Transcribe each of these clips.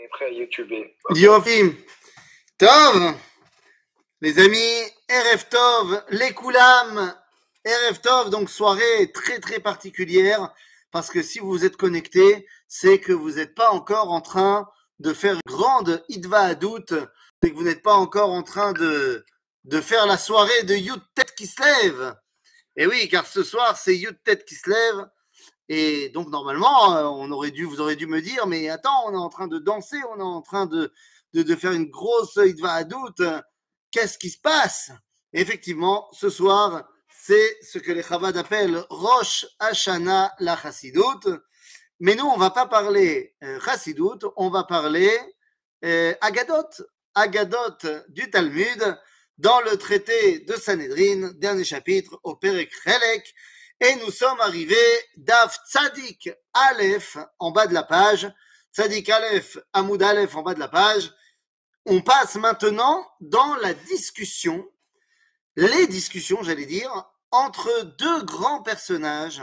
est prêt à YouTuber. Yofim. Tov. Les amis, RF Tov, les Koulam. RF Tov, donc soirée très très particulière. Parce que si vous êtes connecté, c'est que vous n'êtes pas encore en train de faire une grande Idva Adout. C'est que vous n'êtes pas encore en train de, de faire la soirée de Yud Tête qui se lève. Et oui, car ce soir, c'est Yud Tête qui se lève. Et donc, normalement, euh, on aurait dû, vous aurez dû me dire, mais attends, on est en train de danser, on est en train de, de, de faire une grosse Idva Adout. Qu'est-ce qui se passe? Effectivement, ce soir, c'est ce que les Chabad appellent Rosh Hashanah la Chassidout. Mais nous, on va pas parler euh, on va parler euh, Agadot, Agadot du Talmud, dans le traité de Sanhedrin, dernier chapitre, au Perek Chelek. Et nous sommes arrivés d'Af Tzadik Aleph, en bas de la page, Tzadik Aleph, Amoud Aleph, en bas de la page. On passe maintenant dans la discussion, les discussions, j'allais dire, entre deux grands personnages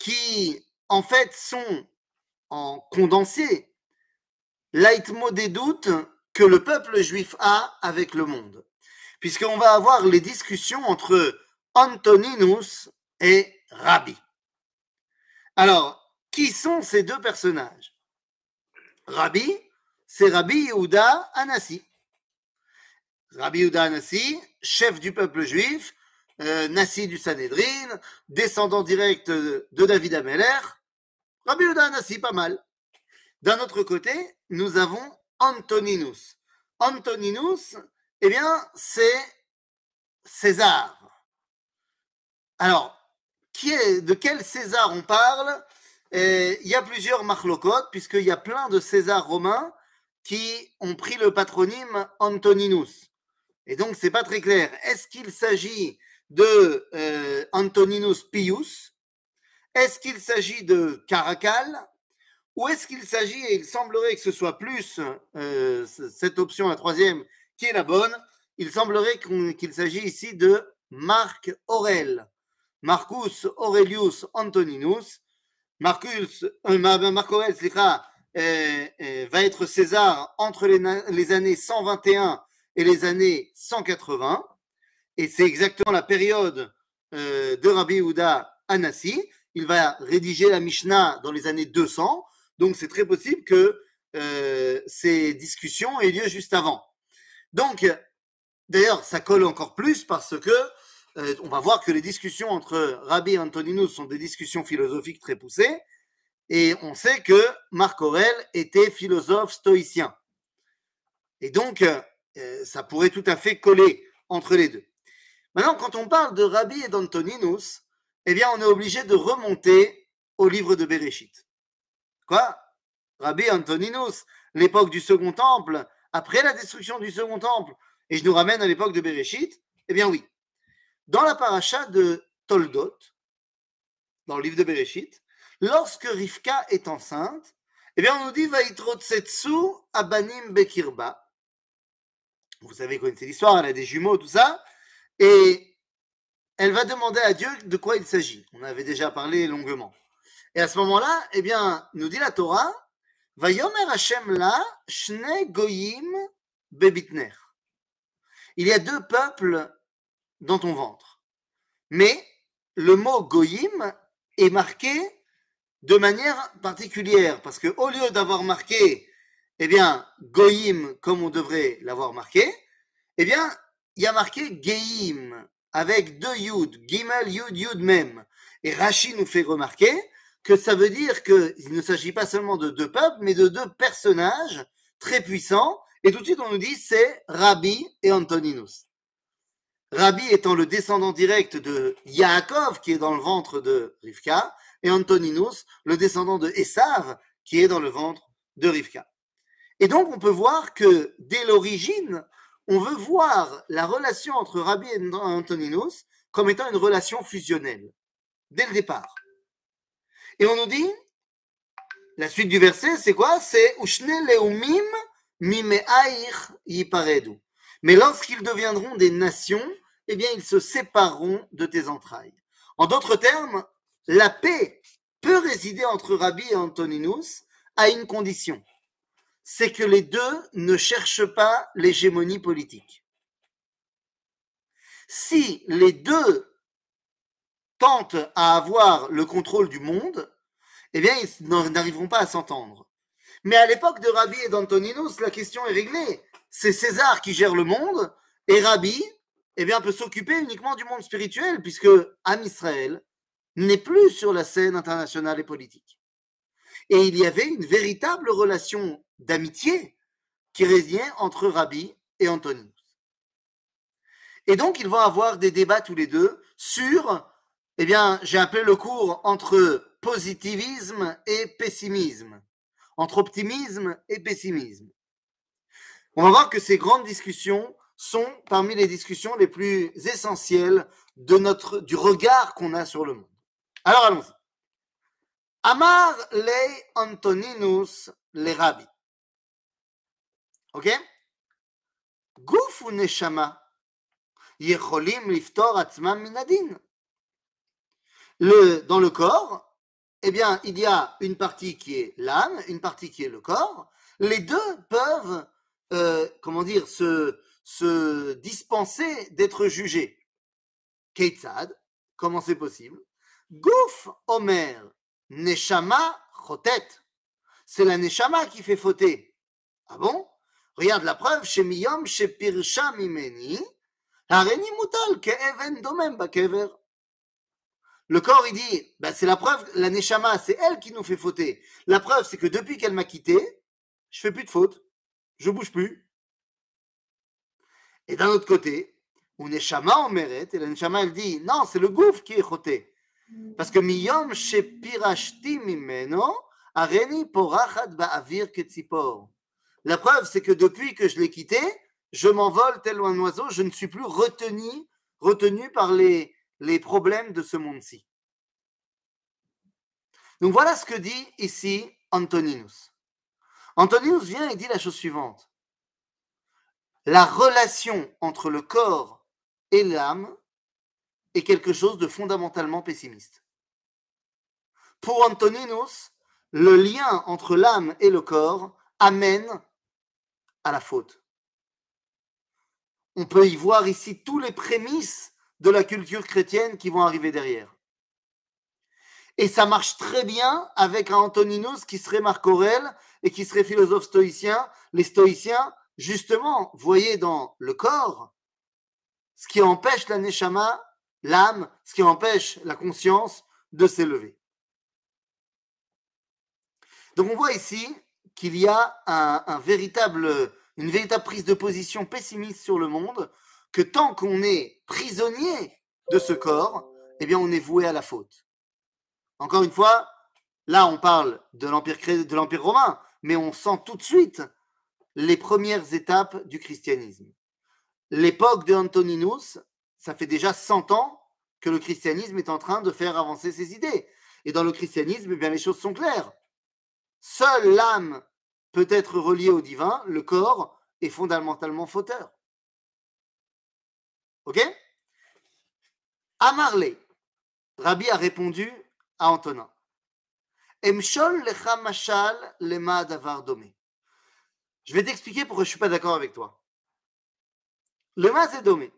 qui, en fait, sont en condensé leitmotiv des doutes que le peuple juif a avec le monde. Puisqu'on va avoir les discussions entre Antoninus et Rabbi. Alors, qui sont ces deux personnages? Rabbi, c'est Rabbi Yehuda Anassi. Rabbi Yehuda Anassi, chef du peuple juif, euh, Nassi du Sanhedrin, descendant direct de David Ameller. Rabbi Yehuda Anassi, pas mal. D'un autre côté, nous avons Antoninus. Antoninus, eh bien, c'est César. Alors, de quel César on parle Il y a plusieurs marlocotes, puisqu'il y a plein de Césars romains qui ont pris le patronyme Antoninus. Et donc, c'est pas très clair. Est-ce qu'il s'agit de euh, Antoninus Pius? Est-ce qu'il s'agit de Caracal? Ou est-ce qu'il s'agit, et il semblerait que ce soit plus euh, cette option, la troisième, qui est la bonne, il semblerait qu'il s'agit ici de Marc Aurel. Marcus Aurelius Antoninus. Marcus, euh, Ma- Marc Aurel, euh, euh, va être César entre les, les années 121 et les années 180. Et c'est exactement la période euh, de Rabbi Yehuda Anassi. Il va rédiger la Mishnah dans les années 200. Donc c'est très possible que ces discussions aient lieu juste avant. Donc, d'ailleurs, ça colle encore plus parce que euh, on va voir que les discussions entre Rabbi et Antoninus sont des discussions philosophiques très poussées. Et on sait que Marc Aurel était philosophe stoïcien. Et donc, euh, ça pourrait tout à fait coller entre les deux. Maintenant, quand on parle de Rabbi et d'Antoninus, eh bien, on est obligé de remonter au livre de Bereshit. Quoi? Rabbi Antoninus, l'époque du Second Temple, après la destruction du Second Temple, et je nous ramène à l'époque de Bereshit, eh bien oui. Dans la paracha de Toldot, dans le livre de Bereshit, lorsque Rivka est enceinte, eh bien on nous dit Vaïtrotsetsu abanim bekirba. Vous savez, connaissez l'histoire, elle a des jumeaux, tout ça, et elle va demander à Dieu de quoi il s'agit. On avait déjà parlé longuement. Et à ce moment-là, eh bien, nous dit la Torah, Vayomer Hashem la shne goyim bebitner. Il y a deux peuples dans ton ventre. Mais le mot goyim est marqué de manière particulière, parce que au lieu d'avoir marqué, eh bien, goyim comme on devrait l'avoir marqué, eh bien, il y a marqué geim avec deux yud, gimel yud yud mem. Et Rashi nous fait remarquer que ça veut dire qu'il ne s'agit pas seulement de deux peuples, mais de deux personnages très puissants. Et tout de suite, on nous dit c'est Rabbi et Antoninus. Rabbi étant le descendant direct de Yaakov, qui est dans le ventre de Rivka, et Antoninus, le descendant de Esav, qui est dans le ventre de Rivka. Et donc, on peut voir que dès l'origine, on veut voir la relation entre Rabbi et Antoninus comme étant une relation fusionnelle, dès le départ. Et on nous dit, la suite du verset, c'est quoi? C'est Ushne leumim yiparedu. Mais lorsqu'ils deviendront des nations, eh bien, ils se sépareront de tes entrailles. En d'autres termes, la paix peut résider entre Rabbi et Antoninus à une condition. c'est que les deux ne cherchent pas l'hégémonie politique. Si les deux tentent à avoir le contrôle du monde, eh bien, ils n'arriveront pas à s'entendre. Mais à l'époque de Rabbi et d'Antoninus, la question est réglée. C'est César qui gère le monde, et Rabbi, eh peut s'occuper uniquement du monde spirituel, puisque Am Israël n'est plus sur la scène internationale et politique. Et il y avait une véritable relation d'amitié qui régnait entre Rabbi et Antoninus. Et donc, ils vont avoir des débats tous les deux sur, eh bien, j'ai appelé le cours entre positivisme et pessimisme, entre optimisme et pessimisme. On va voir que ces grandes discussions sont parmi les discussions les plus essentielles de notre, du regard qu'on a sur le monde. Alors allons-y. Amar le Antoninus le Rabbi. Ok? Gouf ou neshama yecholim liftor atzmam minadin. Dans le corps, eh bien, il y a une partie qui est l'âme, une partie qui est le corps. Les deux peuvent, euh, comment dire, se, se dispenser d'être jugés. Keitzad, comment c'est possible? Gouf Omer, Neshama Chotet. C'est la Neshama qui fait fauter. Ah bon? Regarde la preuve, chez Miyom, chez Pirsha Mimeni, Hareni Mutal, Ke'even Domem Bakever. Le corps, il dit, bah, c'est la preuve, la Neshama, c'est elle qui nous fait fauter. La preuve, c'est que depuis qu'elle m'a quitté, je fais plus de faute. Je bouge plus. Et d'un autre côté, on Neshama en mérite, et la Neshama, elle dit, non, c'est le gouffre qui est choté. Parce que mimeno, areni porachat ba'avir. La preuve, c'est que depuis que je l'ai quitté, je m'envole tel un oiseau, je ne suis plus retenu, retenu par les, les problèmes de ce monde-ci. Donc voilà ce que dit ici Antoninus. Antoninus vient et dit la chose suivante. La relation entre le corps et l'âme est quelque chose de fondamentalement pessimiste. Pour Antoninus, le lien entre l'âme et le corps amène à la faute. On peut y voir ici tous les prémices de la culture chrétienne qui vont arriver derrière. Et ça marche très bien avec un Antoninus qui serait Marc Aurel et qui serait philosophe stoïcien. Les stoïciens, justement, voyaient dans le corps ce qui empêche la neshama, l'âme, ce qui empêche la conscience de s'élever. Donc on voit ici qu'il y a une véritable prise de position pessimiste sur le monde que tant qu'on est prisonnier de ce corps, eh bien, on est voué à la faute. Encore une fois, là, on parle de l'Empire, romain, mais on sent tout de suite les premières étapes du christianisme. L'époque de Antoninus, ça fait déjà 100 ans que le christianisme est en train de faire avancer ses idées. Et dans le christianisme, eh bien, les choses sont claires. Seule l'âme peut être reliée au divin, le corps est fondamentalement fauteur. Ok? Amarle, Rabbi a répondu à Antonin. Emshol lecha mashal lema davar domé. Je vais t'expliquer pourquoi je ne suis pas d'accord avec toi. Le c'est domé.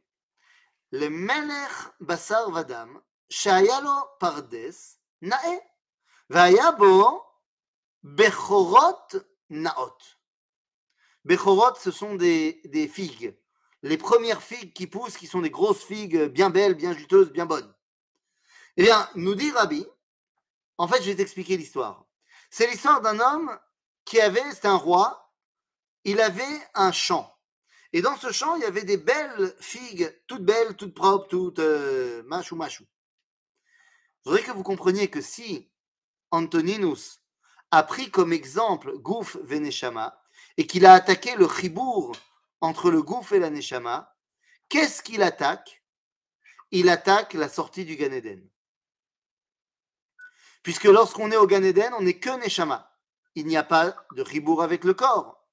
Le melech basar vadam, shayalo pardes, nae, vaya bo bechorot naot. Bechorot, ce sont des, des figues les premières figues qui poussent, qui sont des grosses figues bien belles, bien juteuses, bien bonnes. Eh bien, nous dit Rabbi, en fait, je vais t'expliquer l'histoire. C'est l'histoire d'un homme qui avait, c'était un roi, il avait un champ. Et dans ce champ, il y avait des belles figues, toutes belles, toutes propres, toutes euh, machou machou. Je voudrais que vous compreniez que si Antoninus a pris comme exemple Gouf Veneshama et qu'il a attaqué le chibour entre le gouffre et la Neshama, qu'est-ce qu'il attaque? Il attaque la sortie du Gan Eden. Puisque lorsqu'on est au Gan Eden, on n'est que Neshama. Il n'y a pas de ribour avec le corps.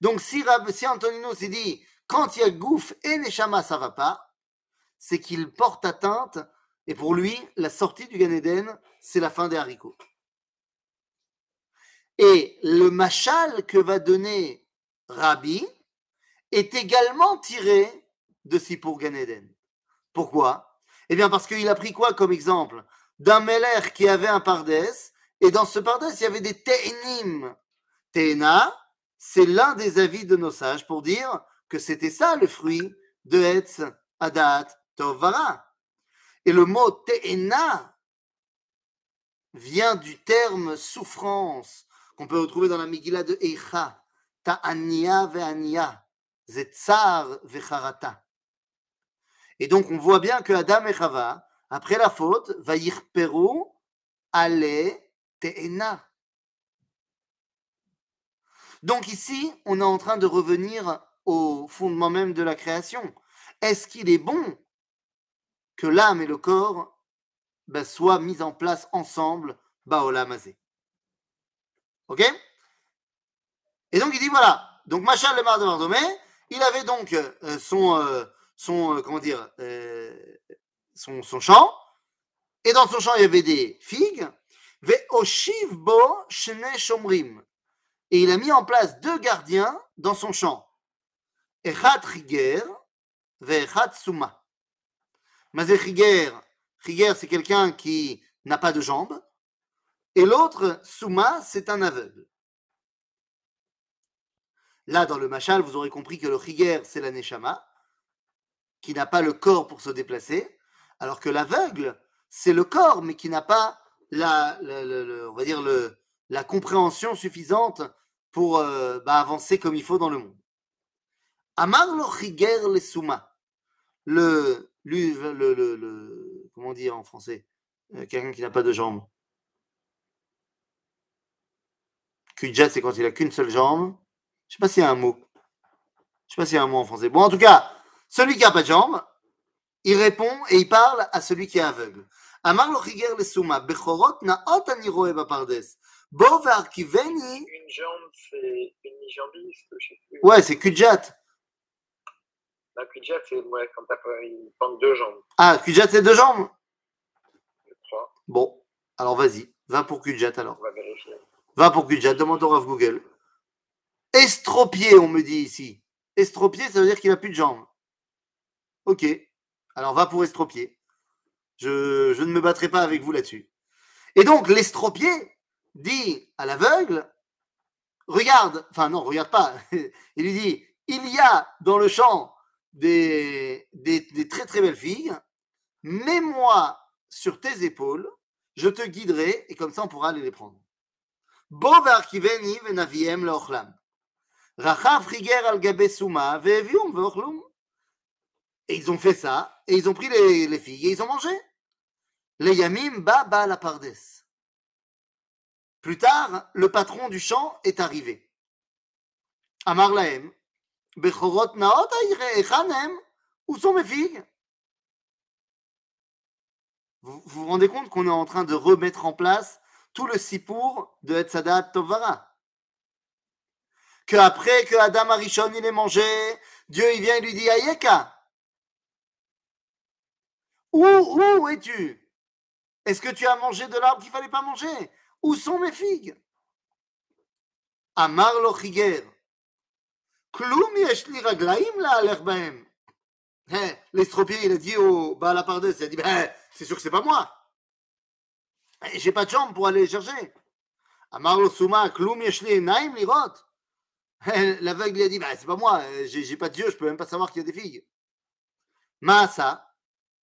Donc si, si Antonino s'est dit, quand il y a gouffre et Neshama, ça va pas, c'est qu'il porte atteinte, et pour lui, la sortie du Gan Eden, c'est la fin des haricots. Et le machal que va donner Rabbi est également tiré de Sipur Gan Eden. Pourquoi? Eh bien parce qu'il a pris quoi comme exemple? D'un Meller qui avait un pardès, et dans ce pardès, il y avait des Te'enim. Te'ena, c'est l'un des avis de nos sages pour dire que c'était ça le fruit de Etz, Adat, Tovara. Et le mot Te'ena vient du terme souffrance qu'on peut retrouver dans la Megillah de Eicha, Ta'ania ve'ania, Zetzar ve'charata. Et donc on voit bien que Adam et Chava, après la faute, va yirperu ale te'ena. Donc ici, on est en train de revenir au fondement même de la création. Est-ce qu'il est bon que l'âme et le corps ben, soient mis en place ensemble, Baolamazé Ok? Et donc il dit voilà, donc Machal le il avait donc euh, son, euh, euh, comment dire, son, champ, et dans son champ il y avait des figues, et il a mis en place deux gardiens dans son champ, Echad Riger, Echad Suma. Mazé Riger, Riger c'est quelqu'un qui n'a pas de jambes, et l'autre, Souma, c'est un aveugle. Là, dans le Machal, vous aurez compris que le Chiger, c'est la Neshama, qui n'a pas le corps pour se déplacer, alors que l'aveugle, c'est le corps, mais qui n'a pas la, on va dire le, la compréhension suffisante pour euh, bah, avancer comme il faut dans le monde. Amar le Souma, le, le, comment dire en français, euh, quelqu'un qui n'a pas de jambes. Kudjat, c'est quand il a qu'une seule jambe. Je sais pas s'il y a un mot. Je sais pas s'il y a un mot en français. Bon, en tout cas, celui qui n'a pas de jambe, il répond et il parle à celui qui est aveugle. Amar lo chiger le suma, bechorot naot ani roe bapardes. Bo ve'arkiveni. Une jambe, c'est une mi-jambiste, je sais plus. Ouais, c'est kudjat. La kudjat, c'est ouais, quand t'as il manque deux jambes. Ah, kudjat, c'est deux jambes? Je crois. Bon, alors vas-y, va pour kudjat alors. On va vérifier. Va pour Kudjat, demande au Rav Google. Estropié, on me dit ici. Estropié, ça veut dire qu'il n'a plus de jambes. Ok. Alors va pour estropier. Je, ne me battrai pas avec vous là-dessus. Et donc l'estropié dit à l'aveugle, regarde, enfin non, regarde pas, il lui dit, il y a dans le champ des, très très belles filles, mets-moi sur tes épaules, je te guiderai, et comme ça on pourra aller les prendre. Al et ils ont fait ça, et ils ont pris les, les filles et ils ont mangé. Les yamim ba ba la pardes. Plus tard, le patron du champ est arrivé. Amar laem, bechorot naot echanem, où sont mes filles? Vous, vous rendez compte qu'on est en train de remettre en place tout le sipour de Etzadat Tovara? Que après que Adam Arishon il ait mangé, Dieu il vient et lui dit Ayeka. Où, où es-tu? Est-ce que tu as mangé de l'arbre qu'il fallait pas manger? Où sont mes figues? Amar lo chiger. Kloum yesh li raglaim la bahem. L'estropié, il a dit au Baal Apardes, il a dit, ben, c'est sûr que c'est pas moi. J'ai pas de jambes pour aller chercher. Amar lo Souma, kloum yeshli enaim lirot. L'aveugle lui a dit, bah, c'est pas moi, j'ai j'ai pas de yeux, je peux même pas savoir qu'il y a des filles. Maasa,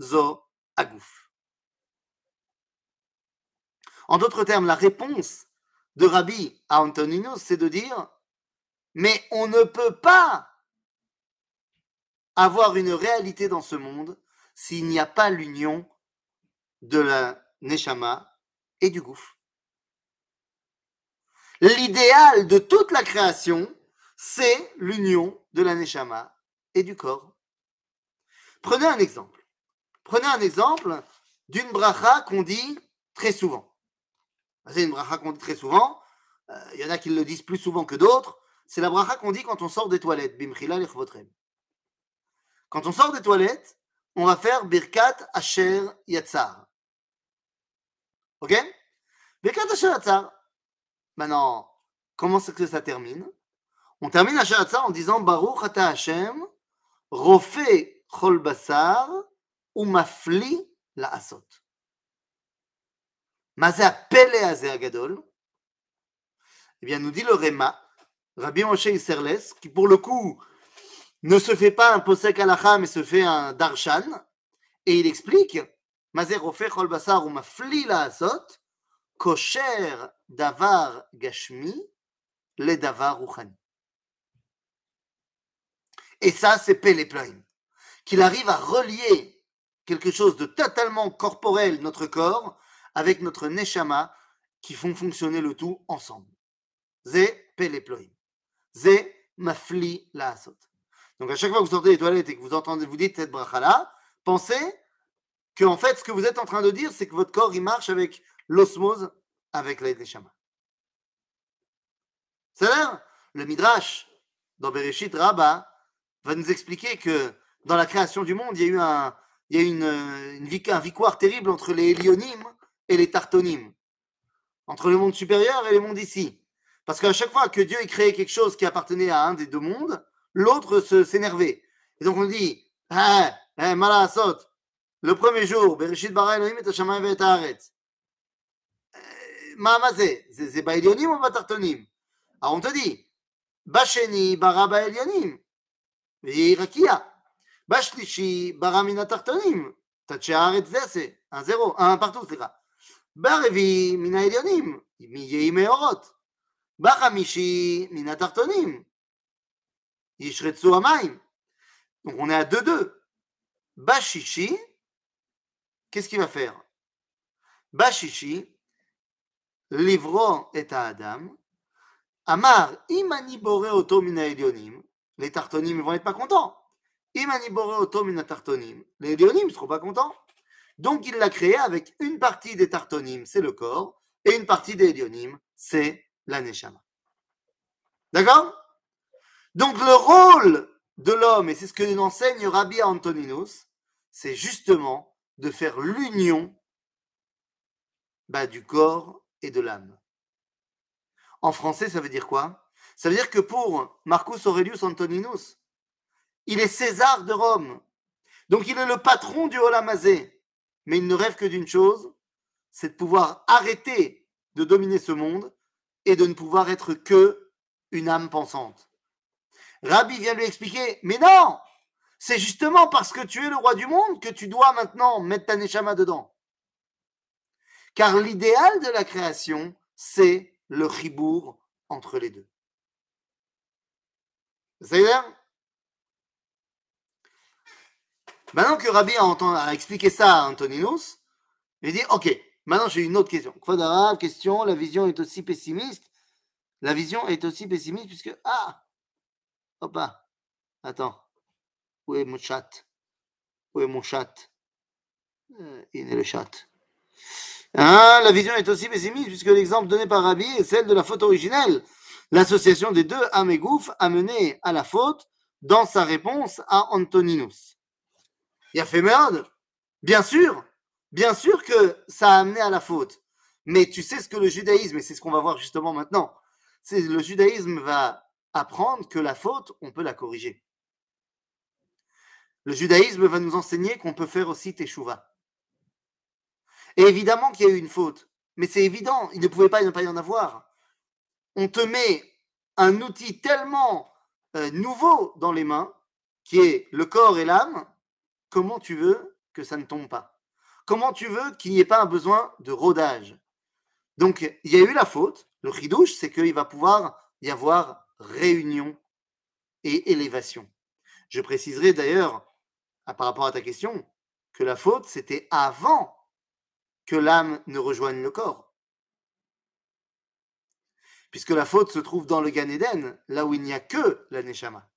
zo agouf. En d'autres termes, la réponse de Rabbi à Antonino, c'est de dire Mais on ne peut pas avoir une réalité dans ce monde s'il n'y a pas l'union de la Neshama et du gouffre. L'idéal de toute la création, c'est l'union de la Neshama et du corps. Prenez un exemple. Prenez un exemple d'une bracha qu'on dit très souvent. C'est une bracha qu'on dit très souvent. Euh, Il y en a qui le disent plus souvent que d'autres. C'est la bracha qu'on dit quand on sort des toilettes. Bimchila lechvotrem. Quand on sort des toilettes, on va faire Birkat Asher Yatzar. Ok? Birkat Asher Yatzar. Maintenant, comment c'est que ça termine? On termine Asher Yatzar en disant Baruch Ata Hashem, Rofé Chol Basar, Umafli La Asot. Mazé Pele Azé Agadol. Eh bien, nous dit le Réma, Rabbi Moshe Isserles, qui pour le coup ne se fait pas un posek alacha, mais se fait un darshan, et il explique Mazé Rofé Chol Basar, Umafli La Asot, Kosher Davar Gashmi, le Davar Ruchani. Et ça, c'est Péleploim. Qu'il arrive à relier quelque chose de totalement corporel, notre corps, avec notre neshama, qui font fonctionner le tout ensemble. Zé Péleploim. Zé Mafli la. Donc à chaque fois que vous sortez des toilettes et que vous entendez, vous dites cette bracha-là, pensez que fait, ce que vous êtes en train de dire, c'est que votre corps, il marche avec l'osmose, avec l'aide neshama. C'est là, le Midrash, dans Bereshit Rabbah, va nous expliquer que dans la création du monde, il y a eu un, il y a une, euh, un victoire terrible entre les Hélionim et les Tartonimes, entre le monde supérieur et le monde ici. Parce qu'à chaque fois que Dieu créait quelque chose qui appartenait à un des deux mondes, l'autre s'énervait. Et donc on dit, ah, ah, malasot, le premier jour, Bereshit bara Elohim et Hashamayim et Haaret. Eh, Mahamazé, c'est Baelionim ou Batartonim Alors on te dit, Basheni bara Baelionim, בשלישי ברא מן התחתונים, תדשי הארץ דסה, אה, זרו, אה, פרטו, סליחה. ברביעי מן העליונים, יהי מאורות. בחמישי מן התחתונים, ישרצו המים. Donc on est à 2-2. Bashishi, qu'est-ce qu'il va faire Bashishi, livro et Adam, Amar, imani boré oto mina elionim, les tartonim ne vont être pas contents. les elionim ne seront pas contents. Donc il l'a créé avec une partie des tartonim, c'est le corps, et une partie des elionim, c'est la neshama. D'accord? Donc le rôle de l'homme, et c'est ce que nous enseigne Rabbi Antoninus, c'est justement de faire l'union bah, du corps et de l'âme. En français, ça veut dire quoi? Ça veut dire que pour Marcus Aurelius Antoninus, il est César de Rome. Donc il est le patron du Olamazé. Mais il ne rêve que d'une chose, c'est de pouvoir arrêter de dominer ce monde et de ne pouvoir être que une âme pensante. Rabbi vient lui expliquer, mais non, c'est justement parce que tu es le roi du monde que tu dois maintenant mettre ta neshama dedans. Car l'idéal de la création, c'est le chibour entre les deux. C'est clair Maintenant que Rabbi a, expliqué ça à Antoninus, il dit Ok, maintenant j'ai une autre question. Kvadara, question la vision est aussi pessimiste. La vision est aussi pessimiste puisque. Ah Hop Attends. Où est mon chat? Où est mon chat? Euh, Il est le chat. Hein, la vision est aussi pessimiste puisque l'exemple donné par Rabbi est celle de la faute originelle. L'association des deux gouffres a mené à la faute dans sa réponse à Antoninus. Il a fait merde Bien sûr, bien sûr que ça a amené à la faute. Mais tu sais ce que le judaïsme, et c'est ce qu'on va voir justement maintenant, c'est le judaïsme va apprendre que la faute, on peut la corriger. Le judaïsme va nous enseigner qu'on peut faire aussi teshuva. Et évidemment qu'il y a eu une faute, mais c'est évident, il ne pouvait pas ne pas y en avoir. On te met un outil tellement euh, nouveau dans les mains, qui est le corps et l'âme, comment tu veux que ça ne tombe pas? Comment tu veux qu'il n'y ait pas un besoin de rodage? Donc, il y a eu la faute. Le ridouche, c'est qu'il va pouvoir y avoir réunion et élévation. Je préciserai d'ailleurs, par rapport à ta question, que la faute, c'était avant que l'âme ne rejoigne le corps. puisque la faute se trouve dans le Gan Eden, là où il n'y a que la Neshama.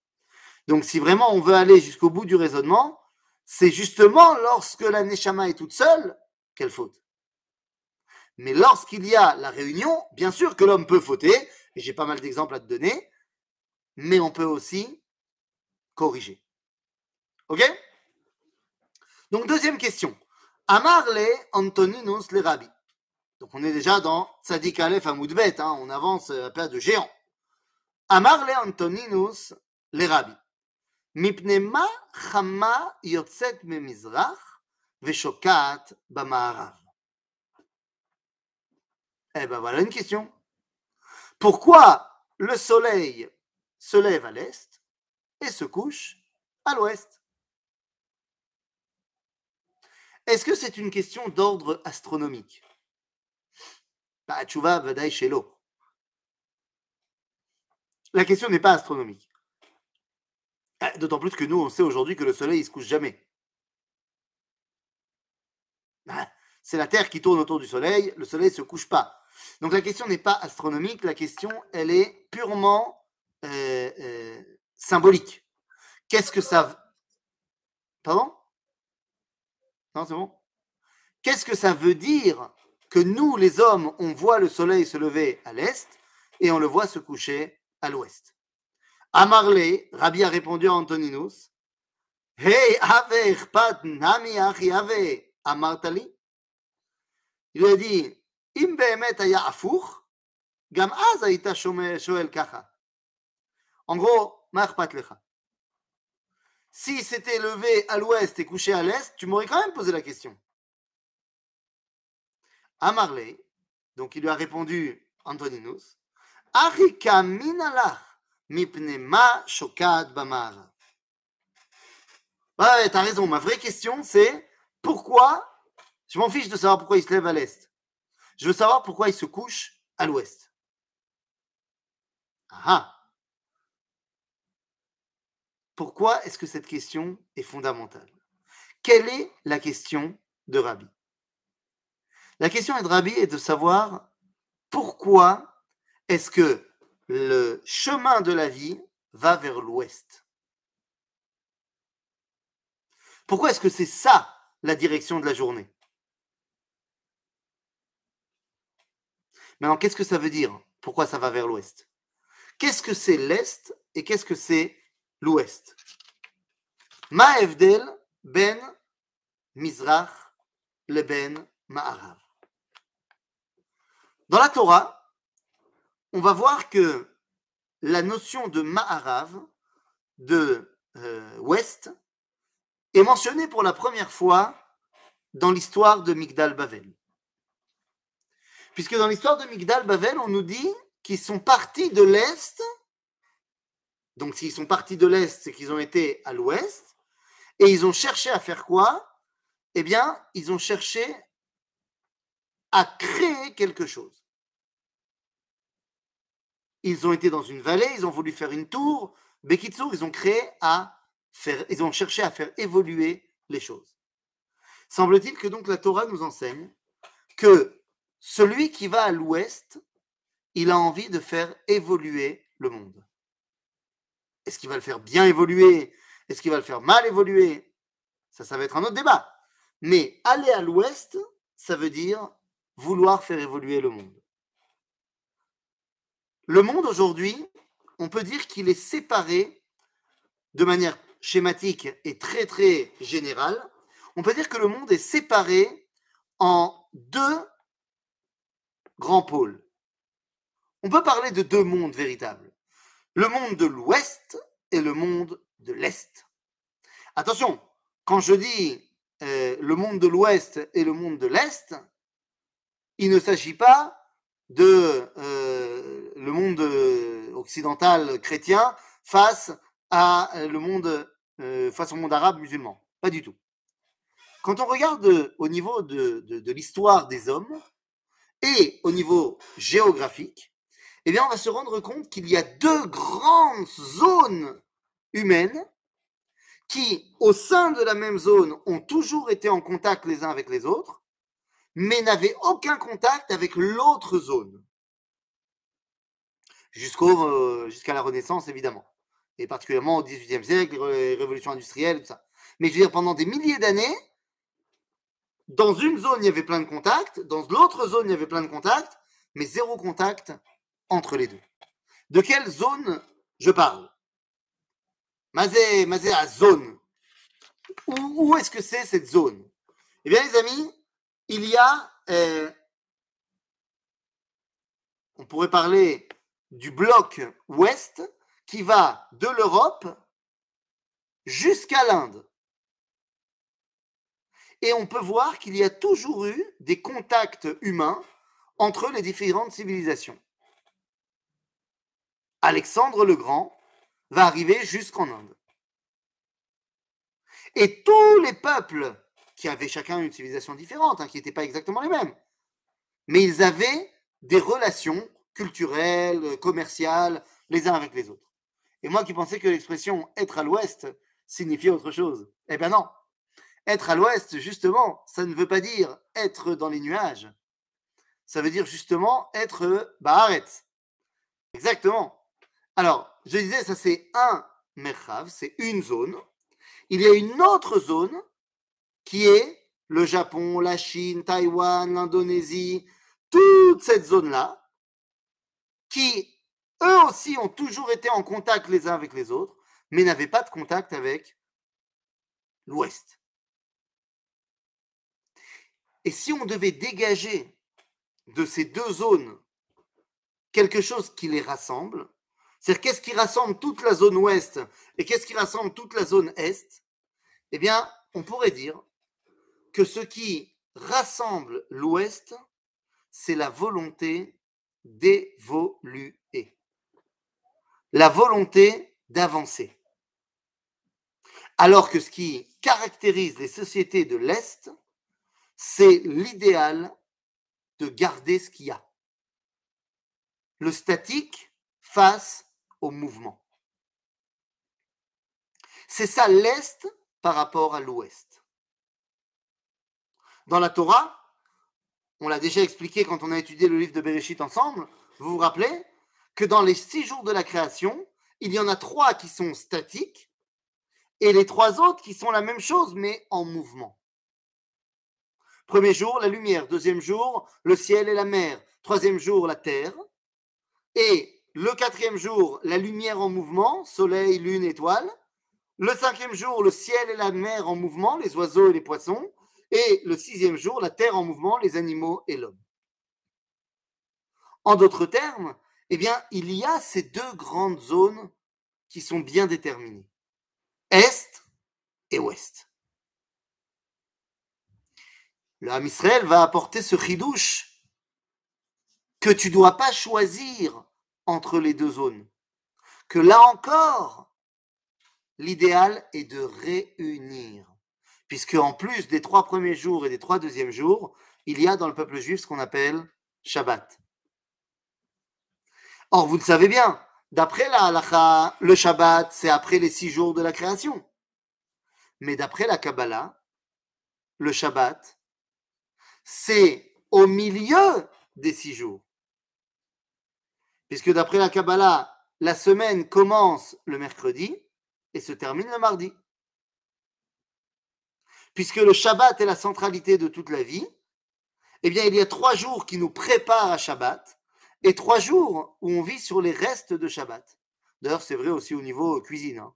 Donc si vraiment on veut aller jusqu'au bout du raisonnement, c'est justement lorsque la Neshama est toute seule qu'elle faute. Mais lorsqu'il y a la réunion, bien sûr que l'homme peut fauter, et j'ai pas mal d'exemples à te donner, mais on peut aussi corriger. Ok? Donc deuxième question. Amarle Antoninus le Rabbi. Donc on est déjà dans Tzadik Aleph Amoudbet, hein, on avance à pas de géant. Amarle Antoninus le Rabbi. מפני מה חמה יוצאת ממזרח ושוקעת במערב? Eh ben voilà une question. Pourquoi le soleil se lève à l'est et se couche à l'ouest Est-ce que c'est une question d'ordre astronomique bah, La question n'est pas astronomique. Ah, d'autant plus que nous, on sait aujourd'hui que le soleil ne se couche jamais. Ah, c'est la Terre qui tourne autour du soleil, le soleil ne se couche pas. Donc la question n'est pas astronomique, la question, elle est purement euh, euh, symbolique. Qu'est-ce que ça... Veut dire que nous, les hommes, on voit le soleil se lever à l'est et on le voit se coucher à l'ouest? Amarle, Rabbi a répondu à Antoninus Hey, Avech, Pat, Nami, Achi, Ave, Amartali. Il lui a dit Im Behemet Aya Afour, Gam Az Aita Shoel Kacha. En gros, Marpat Lecha. Si c'était levé à l'ouest et couché à l'est, tu m'aurais quand même posé la question. Amarle, donc il lui a répondu Antoninus Achika Minalach mipne ma shokat bamara. Ouais, t'as raison. Ma vraie question, c'est pourquoi, je m'en fiche de savoir pourquoi il se lève à l'est. Je veux savoir pourquoi il se couche à l'ouest. Ah Pourquoi est-ce que cette question est fondamentale? Quelle est la question de Rabbi? La question de Rabbi est de savoir pourquoi est-ce que le chemin de la vie va vers l'ouest. Pourquoi est-ce que c'est ça la direction de la journée? Maintenant, qu'est-ce que ça veut dire? Pourquoi ça va vers l'ouest? Qu'est-ce que c'est l'est et qu'est-ce que c'est l'ouest? Ma'evdel ben Mizrach le ben Ma'arav. Dans la Torah, on va voir que la notion de Ma'arav, de euh, ouest, est mentionnée pour la première fois dans l'histoire de Migdal Bavel. Puisque dans l'histoire de Migdal Bavel, on nous dit qu'ils sont partis de l'Est. Donc s'ils sont partis de l'Est, c'est qu'ils ont été à l'Ouest. Et ils ont cherché à faire quoi? Eh bien, ils ont cherché à créer quelque chose. Ils ont été dans une vallée, ils ont voulu faire une tour. Bekitsu, ils ont créé à faire, ils ont cherché à faire évoluer les choses. Semble-t-il que donc la Torah nous enseigne que celui qui va à l'ouest, il a envie de faire évoluer le monde. Est-ce qu'il va le faire bien évoluer? Est-ce qu'il va le faire mal évoluer? Ça, ça va être un autre débat. Mais aller à l'ouest, ça veut dire vouloir faire évoluer le monde. Le monde aujourd'hui, on peut dire qu'il est séparé de manière schématique et très très générale. On peut dire que le monde est séparé en deux grand pôle. On peut parler de deux mondes véritables. Le monde de l'Ouest et le monde de l'Est. Attention, quand je dis euh, le monde de l'Ouest et le monde de l'Est, il ne s'agit pas de euh, le monde euh, occidental chrétien monde face au monde arabe musulman. Pas du tout. Quand on regarde au niveau de l'histoire des hommes, et au niveau géographique, eh bien, on va se rendre compte qu'il y a deux grandes zones humaines qui, au sein de la même zone, ont toujours été en contact les uns avec les autres, mais n'avaient aucun contact avec l'autre zone. jusqu'au, euh, jusqu'à la Renaissance, évidemment. Et particulièrement au XVIIIe siècle, les révolutions industrielles, tout ça. Mais je veux dire, pendant des milliers d'années, dans une zone, il y avait plein de contacts, dans l'autre zone, il y avait plein de contacts, mais zéro contact entre les deux. De quelle zone je parle? Mazé, mazé à zone. Où, où est-ce que c'est cette zone? Eh bien, les amis, il y a, euh, on pourrait parler du bloc ouest qui va de l'Europe jusqu'à l'Inde. Et on peut voir qu'il y a toujours eu des contacts humains entre les différentes civilisations. Alexandre le Grand va arriver jusqu'en Inde. Et tous les peuples qui avaient chacun une civilisation différente, hein, qui n'étaient pas exactement les mêmes, mais ils avaient des relations culturelles, commerciales, les uns avec les autres. Et moi qui pensais que l'expression être à l'ouest signifiait autre chose, eh bien non. Être à l'ouest, justement, ça ne veut pas dire être dans les nuages. Ça veut dire justement être Baharetz. Exactement. Alors, je disais, ça c'est un merhav, c'est une zone. Il y a une autre zone qui est le Japon, la Chine, Taïwan, l'Indonésie, toute cette zone-là, qui eux aussi ont toujours été en contact les uns avec les autres, mais n'avaient pas de contact avec l'Ouest. Et si on devait dégager de ces deux zones quelque chose qui les rassemble, c'est-à-dire qu'est-ce qui rassemble toute la zone ouest et qu'est-ce qui rassemble toute la zone est, eh bien, on pourrait dire que ce qui rassemble l'ouest, c'est la volonté d'évoluer, la volonté d'avancer. Alors que ce qui caractérise les sociétés de l'Est, c'est l'idéal de garder ce qu'il y a. Le statique face au mouvement. C'est ça l'Est par rapport à l'Ouest. Dans la Torah, on l'a déjà expliqué quand on a étudié le livre de Bereshit ensemble, vous vous rappelez que dans les six jours de la création, il y en a trois qui sont statiques et les trois autres qui sont la même chose mais en mouvement. Premier jour, la lumière. Deuxième jour, le ciel et la mer. Troisième jour, la terre. Et le quatrième jour, la lumière en mouvement, soleil, lune, étoile. Le cinquième jour, le ciel et la mer en mouvement, les oiseaux et les poissons. Et le sixième jour, la terre en mouvement, les animaux et l'homme. En d'autres termes, eh bien, il y a ces deux grandes zones qui sont bien déterminées. Est et ouest. Ham Israël va apporter ce chidouche que tu ne dois pas choisir entre les deux zones. Que là encore, l'idéal est de réunir. Puisque en plus des trois premiers jours et des trois deuxièmes jours, il y a dans le peuple juif ce qu'on appelle Shabbat. Or, vous le savez bien, d'après la halacha, le Shabbat, c'est après les six jours de la création. Mais d'après la Kabbalah, le Shabbat, c'est au milieu des six jours. Puisque d'après la Kabbalah, la semaine commence le mercredi et se termine le mardi. Puisque le Shabbat est la centralité de toute la vie, eh bien, il y a trois jours qui nous préparent à Shabbat et trois jours où on vit sur les restes de Shabbat. D'ailleurs, c'est vrai aussi au niveau cuisine. Hein.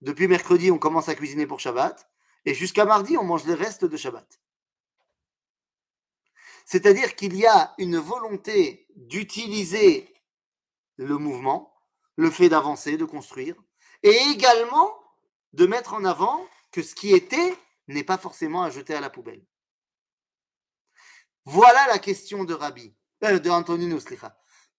Depuis mercredi, on commence à cuisiner pour Shabbat et jusqu'à mardi, on mange les restes de Shabbat. C'est-à-dire qu'il y a une volonté d'utiliser le mouvement, le fait d'avancer, de construire, et également de mettre en avant que ce qui était n'est pas forcément à jeter à la poubelle. Voilà la question de Rabbi, euh, de Antonino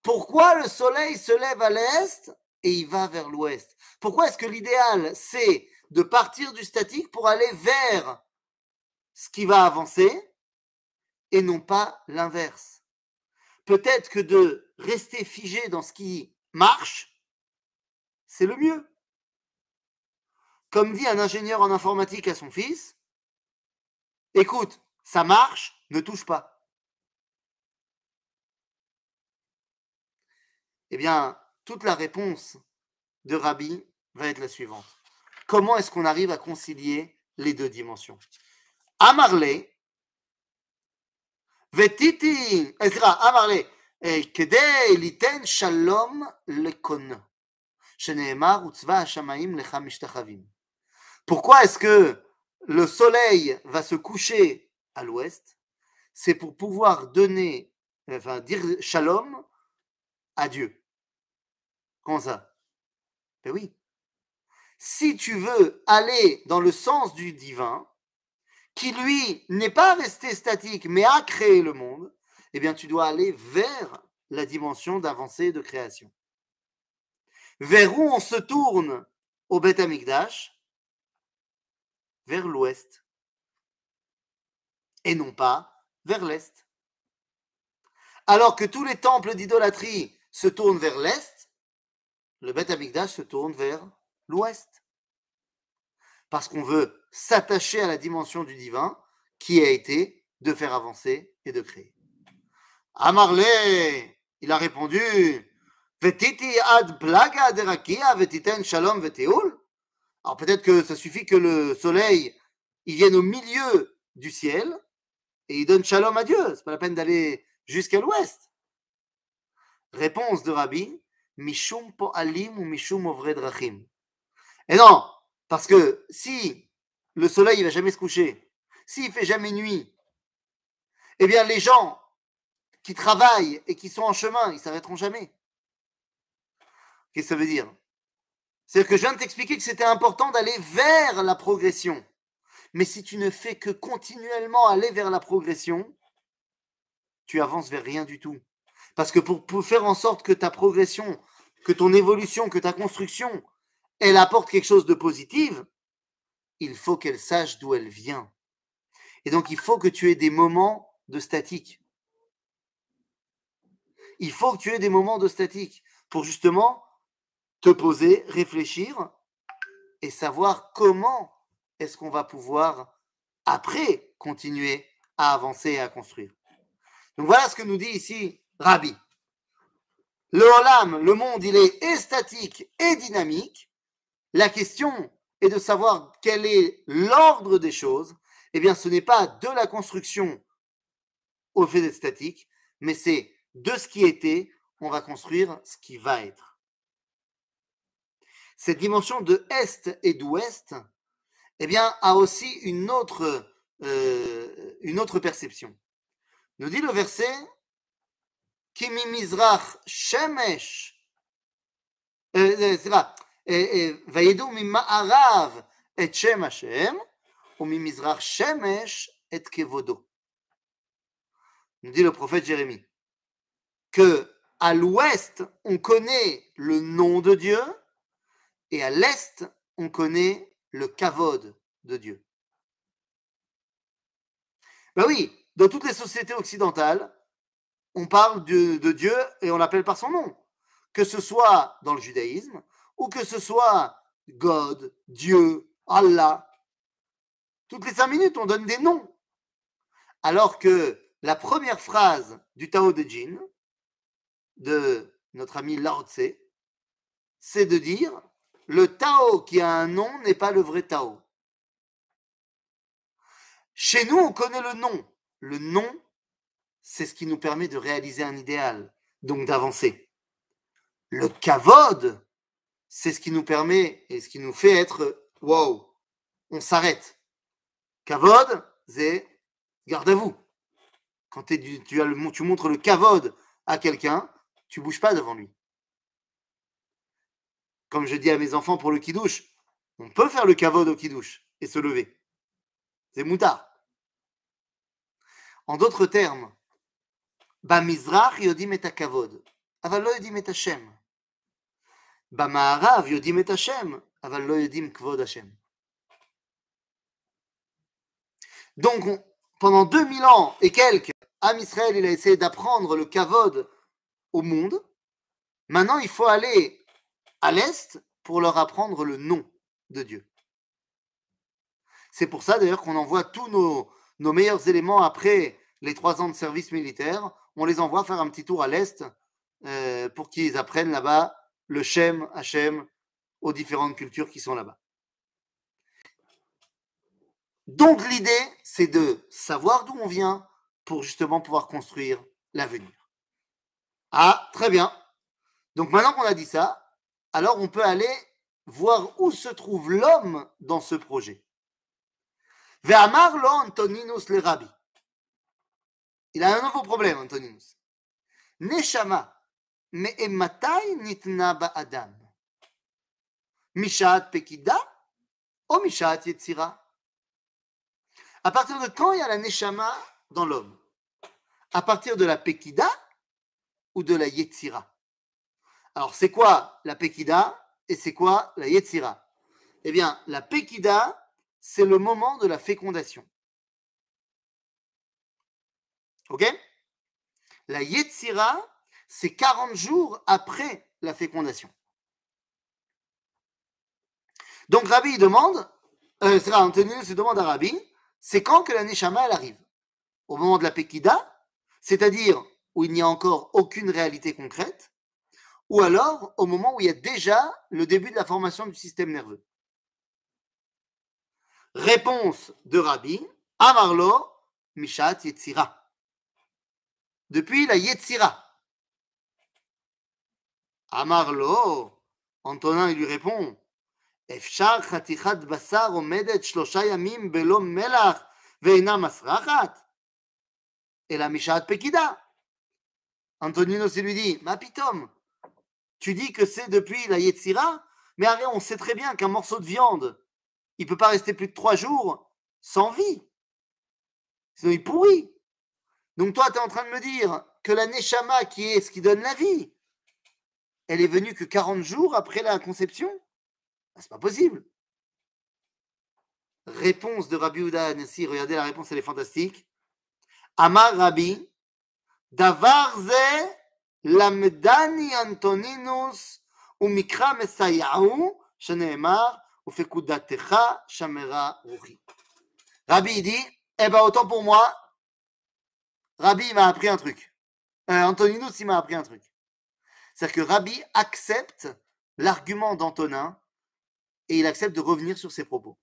Pourquoi le soleil se lève à l'est et il va vers l'ouest? Pourquoi est-ce que l'idéal, c'est de partir du statique pour aller vers ce qui va avancer et non pas l'inverse? Peut-être que de rester figé dans ce qui marche, c'est le mieux Comme dit un ingénieur en informatique à son fils, écoute, ça marche, ne touche pas. Eh bien, toute la réponse de Rabbi va être la suivante. Comment est-ce qu'on arrive à concilier les deux dimensions Amarle, vetiti, סליחה, Amarle, כדי ליתן שלום לקונו, שנאמר וצבא השמיים לך משתחווים. pourquoi est-ce que le soleil va se coucher à l'ouest? C'est pour pouvoir donner, enfin dire shalom à Dieu. Comment ça? Ben oui. Si tu veux aller dans le sens du divin, qui lui n'est pas resté statique, mais a créé le monde, eh bien tu dois aller vers la dimension d'avancée de création. Vers où on se tourne au Beth Amikdash? Vers l'ouest. Et non pas vers l'est. Alors que tous les temples d'idolâtrie se tournent vers l'est, le Beth se tourne vers l'ouest. Parce qu'on veut s'attacher à la dimension du divin qui a été de faire avancer et de créer. Amarle, il a répondu Vetiti ad plaga derakia vetiten shalom veteul. Alors peut-être que ça suffit que le soleil il vienne au milieu du ciel et il donne shalom à Dieu. C'est pas la peine d'aller jusqu'à l'ouest. Réponse de Rabbi Mishum po'alim ou mishum ovre drachim. Et non, parce que si le soleil ne va jamais se coucher, s'il fait jamais nuit, eh bien les gens qui travaillent et qui sont en chemin, ils s'arrêteront jamais. Qu'est-ce que ça veut dire? C'est-à-dire que je viens de t'expliquer que c'était important d'aller vers la progression. Mais si tu ne fais que continuellement aller vers la progression, tu avances vers rien du tout. Parce que pour, faire en sorte que ta progression, que ton évolution, que ta construction, elle apporte quelque chose de positif, il faut qu'elle sache d'où elle vient. Et donc, il faut que tu aies des moments de statique. Il faut que tu aies des moments de statique pour justement te poser, réfléchir et savoir comment est-ce qu'on va pouvoir après continuer à avancer et à construire. Donc voilà ce que nous dit ici Rabbi. Le Olam, le monde, il est statique et dynamique. La question est de savoir quel est l'ordre des choses. Eh bien, ce n'est pas de la construction au fait d'être statique, mais c'est de ce qui était, on va construire ce qui va être cette dimension de Est et d'Ouest, eh bien, a aussi une autre, euh, une autre perception. Nous dit le verset Kimi Mizrach Shemesh, euh, euh, c'est là, eh, eh, Vayedu Mima'arav et Shem Hashem, ou Mimizrach Shemesh et Kevodo. Nous dit le prophète Jérémie que à l'ouest, on connaît le nom de Dieu, et à l'est on connaît le kavod de Dieu. Ben oui, dans toutes les sociétés occidentales, on parle de, Dieu et on l'appelle par son nom. Que ce soit dans le judaïsme ou que ce soit God, Dieu, Allah. Toutes les cinq minutes, on donne des noms. Alors que la première phrase du Tao de Jin, de notre ami Lao Tse, c'est de dire le Tao qui a un nom n'est pas le vrai Tao. Chez nous, on connaît le nom. Le nom, c'est ce qui nous permet de réaliser un idéal, donc d'avancer. Le kavod, c'est ce qui nous permet et ce qui nous fait être wow, on s'arrête. Kavod, c'est garde à vous. Quand tu, as le, tu montres le kavod à quelqu'un, tu bouges pas devant lui Comme je dis à mes enfants pour le kidouche, on peut faire le kavod au kidouche et se lever. C'est moutard. En d'autres termes, במזרח יודעים את הכבוד, אבל לא יודעים את השם. במערב יודעים את השם, אבל לא יודעים כבוד השם. Donc, on, pendant 2000 ans et quelques, Am Israël, il a essayé d'apprendre le kavod au monde. Maintenant, il faut aller à l'Est pour leur apprendre le nom de Dieu. C'est pour ça d'ailleurs qu'on envoie tous nos, meilleurs éléments après les trois ans de service militaire. On les envoie faire un petit tour à l'Est euh, pour qu'ils apprennent là-bas le Shem, Hachem, aux différentes cultures qui sont là-bas. Donc l'idée, c'est de savoir d'où on vient pour justement pouvoir construire l'avenir. Ah, très bien. Donc maintenant qu'on a dit ça, alors on peut aller voir où se trouve l'homme dans ce projet. Ve'amar lo Antoninus le rabbi. Il a un nouveau problème, Antoninus. Neshama, me'ematai nitna ba'adam. Mishat pekida ou mishat yetzira. À partir de quand il y a la neshama dans l'homme? À partir de la pekida ou de la yetzira? Alors, c'est quoi la pekida et c'est quoi la yetzira? Eh bien, la pekida, c'est le moment de la fécondation. Ok? La yetzira, c'est 40 jours après la fécondation. Donc Rabbi demande, euh, se demande à Rabbi, c'est quand que la Neshama arrive? Au moment de la Pekida, c'est-à-dire où il n'y a encore aucune réalité concrète, ou alors au moment où il y a déjà le début de la formation du système nerveux. Réponse de Rabbi, Amarlo, Mishat Yetzira. Depuis la Yetzira. Amarlo, Antonin lui répond, Efshar Khatichat Basar Omedet Shlosha Yamim Belom Melach Veina Masrachat. Et la Mishat Pekida. Antonino aussi lui dit, Mapitom tu dis que c'est depuis la Yetzira, mais on sait très bien qu'un morceau de viande, il ne peut pas rester plus de trois jours sans vie. Sinon il pourrit. Donc toi, tu es en train de me dire que la Neshama, qui est ce qui donne la vie, elle est venue que 40 jours après la conception? Ah, c'est pas possible. Réponse de Rabbi Uda Nessi, regardez la réponse, elle est fantastique. Amar Rabbi, Davarze lamdani Antoninus umikra mesayahu sheneemar ufekudatecha shamera ruchi. Rabbi dit, eh ben autant pour moi, Rabbi m'a appris un truc. Antoninus, il m'a appris un truc. C'est-à-dire que Rabbi accepte l'argument d'Antonin et il accepte de revenir sur ses propos.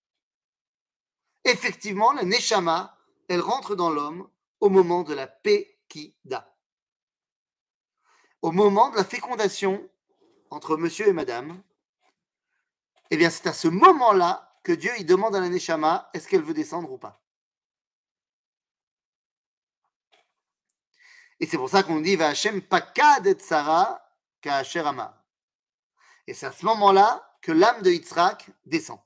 Effectivement, la Neshama, elle rentre dans l'homme au moment de la Pekida. Au moment de la fécondation entre monsieur et madame, eh bien, c'est à ce moment-là que Dieu il demande à la Neshama est-ce qu'elle veut descendre ou pas. Et c'est pour ça qu'on dit va Hashem pakad et Sarah ka Et c'est à ce moment-là que l'âme de Yitzhak descend.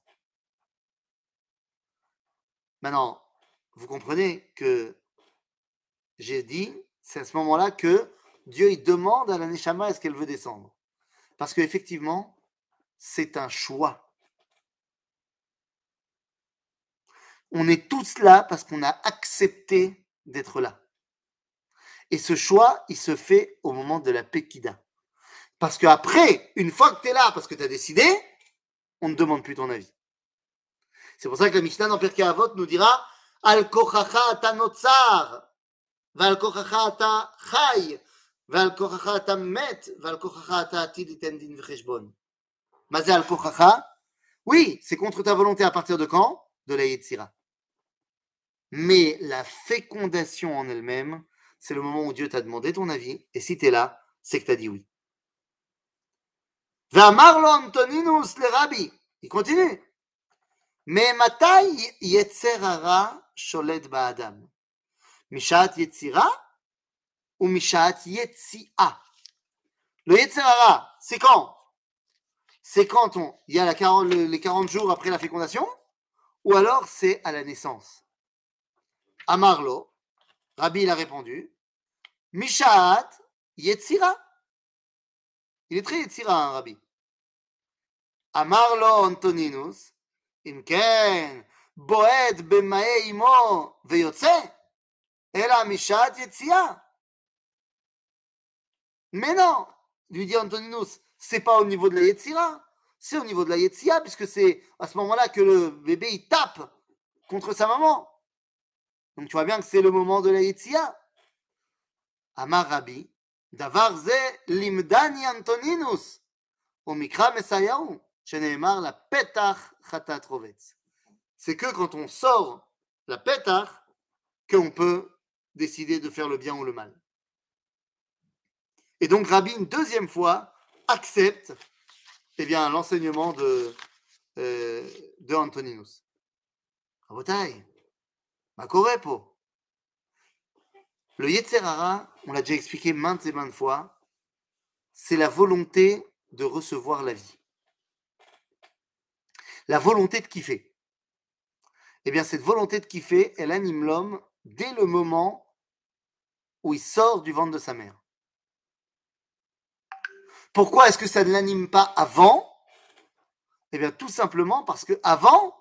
Maintenant, vous comprenez que j'ai dit, c'est à ce moment-là que Dieu il demande à la Neshama est-ce qu'elle veut descendre? Parce qu'effectivement, c'est un choix. On est tous là parce qu'on a accepté d'être là. Et ce choix, il se fait au moment de la Pekida. Parce qu'après, une fois que tu es là, parce que tu as décidé, on ne demande plus ton avis. C'est pour ça que la Mishnah dans Pirkei Avot nous dira Al kochacha ata notzar, val kochacha ata chay, val kochacha ata met, val kochacha ata atid iten din v'cheshbon. Mazé al kochacha Oui, c'est contre ta volonté à partir de quand De la Yetzira. Mais la fécondation en elle-même, c'est le moment où Dieu t'a demandé ton avis, et si tu es là, c'est que tu as dit oui. ואמר לו אנטונינוס לרבי, היא continue, ממתי יצר הרע שולט באדם? משעת ou Mishat Yetsia. Le Yetzerara, c'est quand? C'est quand on, il y a les 40 jours après la fécondation? Ou alors c'est à la naissance? À Marlo, Rabbi il a répondu Mishat Yetzira. Il est très Yetzira, hein, Rabbi. À Marlo Antoninus, Imken, Boed Bemae Imo Veyotse, Ela Mishat Yetzia. Mais non, lui dit Antoninus, c'est pas au niveau de la Yetzira, c'est au niveau de la Yetzia, puisque c'est à ce moment-là que le bébé il tape contre sa maman. Donc tu vois bien que c'est le moment de la Yetzia. Amar Rabbi, Limdani Antoninus, Omikra Messayaou, Sheneemar la Petach Chatat Rovetz. C'est que quand on sort la Petach qu'on peut décider de faire le bien ou le mal. Et donc Rabbi, une deuxième fois, accepte eh bien, l'enseignement de, euh, de Antoninus. Makorepo. Le Yetzerara, on l'a déjà expliqué maintes et maintes fois, c'est la volonté de recevoir la vie. La volonté de kiffer. Eh bien, cette volonté de kiffer, elle anime l'homme dès le moment où il sort du ventre de sa mère. Pourquoi est-ce que ça ne l'anime pas avant? Eh bien, tout simplement parce que avant,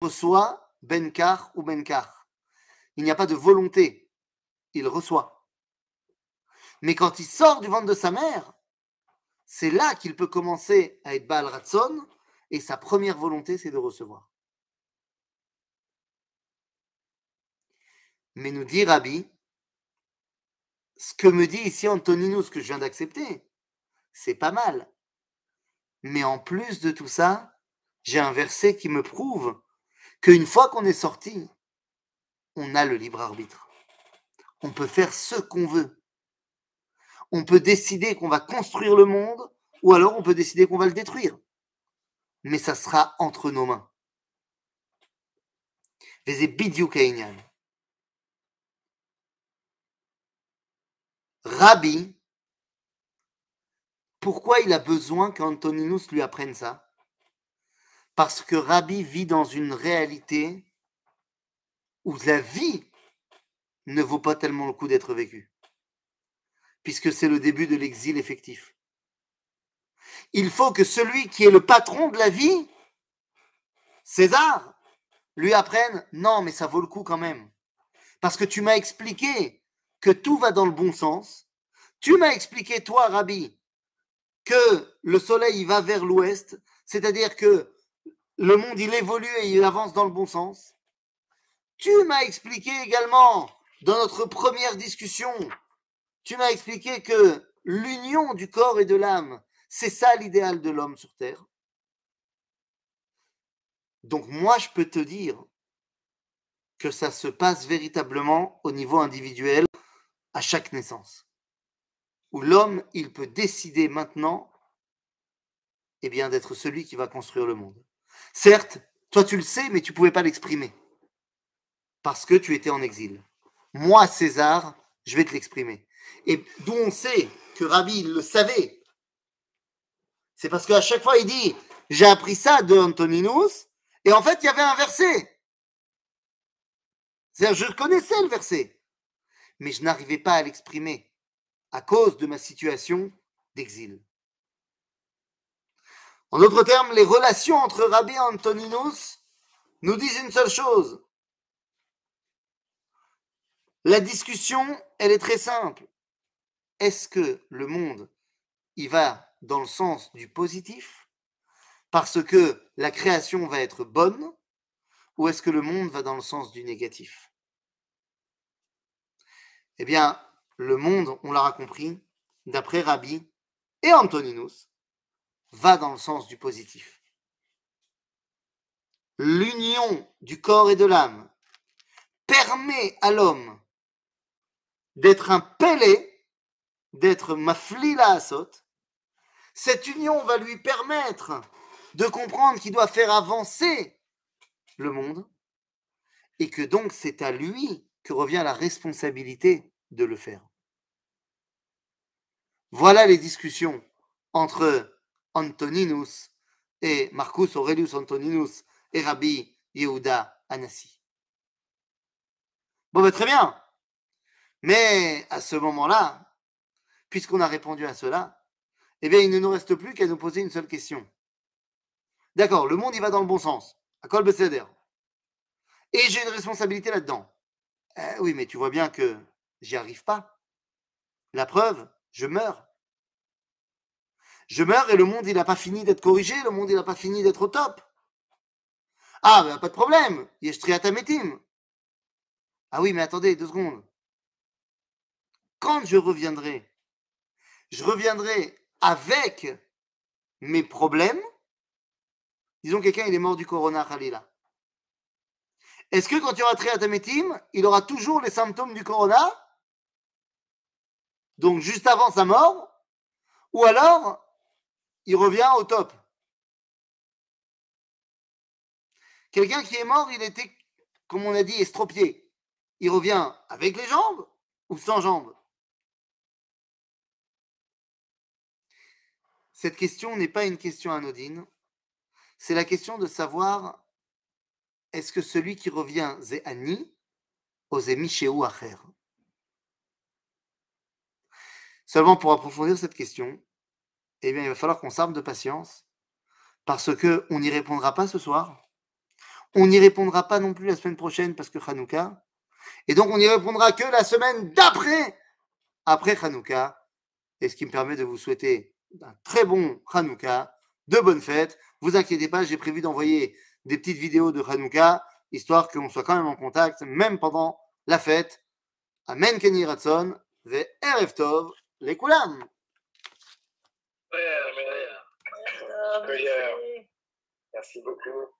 reçoit Benkar ou Benkar. Il n'y a pas de volonté. Il reçoit. Mais quand il sort du ventre de sa mère, c'est là qu'il peut commencer à être Baal Ratson, et sa première volonté, c'est de recevoir. Mais nous dit Rabbi, ce que me dit ici Antonino, ce que je viens d'accepter, c'est pas mal. Mais en plus de tout ça, j'ai un verset qui me prouve qu'une fois qu'on est sorti, on a le libre arbitre. On peut faire ce qu'on veut. On peut décider qu'on va construire le monde ou alors on peut décider qu'on va le détruire. Mais ça sera entre nos mains. Rabbi, pourquoi il a besoin qu'Antoninus lui apprenne ça? Parce que Rabbi vit dans une réalité où la vie ne vaut pas tellement le coup d'être vécue, puisque c'est le début de l'exil effectif. Il faut que celui qui est le patron de la vie, César, lui apprenne, non, mais ça vaut le coup quand même. Parce que tu m'as expliqué que tout va dans le bon sens. Tu m'as expliqué, toi, Rabbi, que le soleil va vers l'ouest, c'est-à-dire que le monde, il évolue et il avance dans le bon sens. Tu m'as expliqué également, dans notre première discussion, tu m'as expliqué que l'union du corps et de l'âme, c'est ça l'idéal de l'homme sur Terre. Donc moi, je peux te dire que ça se passe véritablement au niveau individuel à chaque naissance, où l'homme, il peut décider maintenant eh bien, d'être celui qui va construire le monde. Certes, toi tu le sais, mais tu ne pouvais pas l'exprimer, parce que tu étais en exil. Moi, César, je vais te l'exprimer. Et d'où on sait que Rabbi le savait, c'est parce qu'à chaque fois il dit, j'ai appris ça de Antoninus, et en fait il y avait un verset. C'est-à-dire, je connaissais le verset mais je n'arrivais pas à l'exprimer à cause de ma situation d'exil. En d'autres termes, les relations entre Rabbi Antoninus nous disent une seule chose. La discussion, elle est très simple. Est-ce que le monde, il va dans le sens du positif parce que la création va être bonne ou est-ce que le monde va dans le sens du négatif? Eh bien, le monde, on l'aura compris, d'après Rabbi et Antoninus, va dans le sens du positif. L'union du corps et de l'âme permet à l'homme d'être un pelé, d'être maflila asot. Cette union va lui permettre de comprendre qu'il doit faire avancer le monde et que donc c'est à lui que revient la responsabilité de le faire. Voilà les discussions entre Antoninus et Marcus Aurelius Antoninus et Rabbi Yehuda Anassi. Bon, ben, très bien. Mais à ce moment-là, puisqu'on a répondu à cela, eh bien, il ne nous reste plus qu'à nous poser une seule question. D'accord, le monde, il va dans le bon sens. À Kol Et j'ai une responsabilité là-dedans. Eh oui, mais tu vois bien que j'y arrive pas. La preuve, je meurs. Je meurs et le monde, il n'a pas fini d'être corrigé, le monde, n'a pas fini d'être au top. Ah, ben, pas de problème, Yeshtriatametim. Ah oui, mais attendez, deux secondes. Quand je reviendrai je reviendrai avec mes problèmes. Disons quelqu'un il est mort du corona Khalila. Est-ce que quand il y aura Triatamétim, il aura toujours les symptômes du corona? Donc juste avant sa mort Ou alors il revient au top Quelqu'un qui est mort, il était, comme on a dit, estropié. Il revient avec les jambes ou sans jambes? Cette question n'est pas une question anodine. C'est la question de savoir est-ce que celui qui revient, c'est Ani ou c'est Michéou Acher? Seulement pour approfondir cette question, eh bien, il va falloir qu'on s'arme de patience parce qu'on n'y répondra pas ce soir. On n'y répondra pas non plus la semaine prochaine parce que Hanouka. Et donc, on n'y répondra que la semaine d'après, après Hanouka. Et ce qui me permet de vous souhaiter un très bon Hanouka, de bonnes fêtes. Vous inquiétez pas, j'ai prévu d'envoyer des petites vidéos de Hanouka, histoire qu'on soit quand même en contact, même pendant la fête. Amen Kenny Ratson, ve Tov, les Koulam. Merci beaucoup.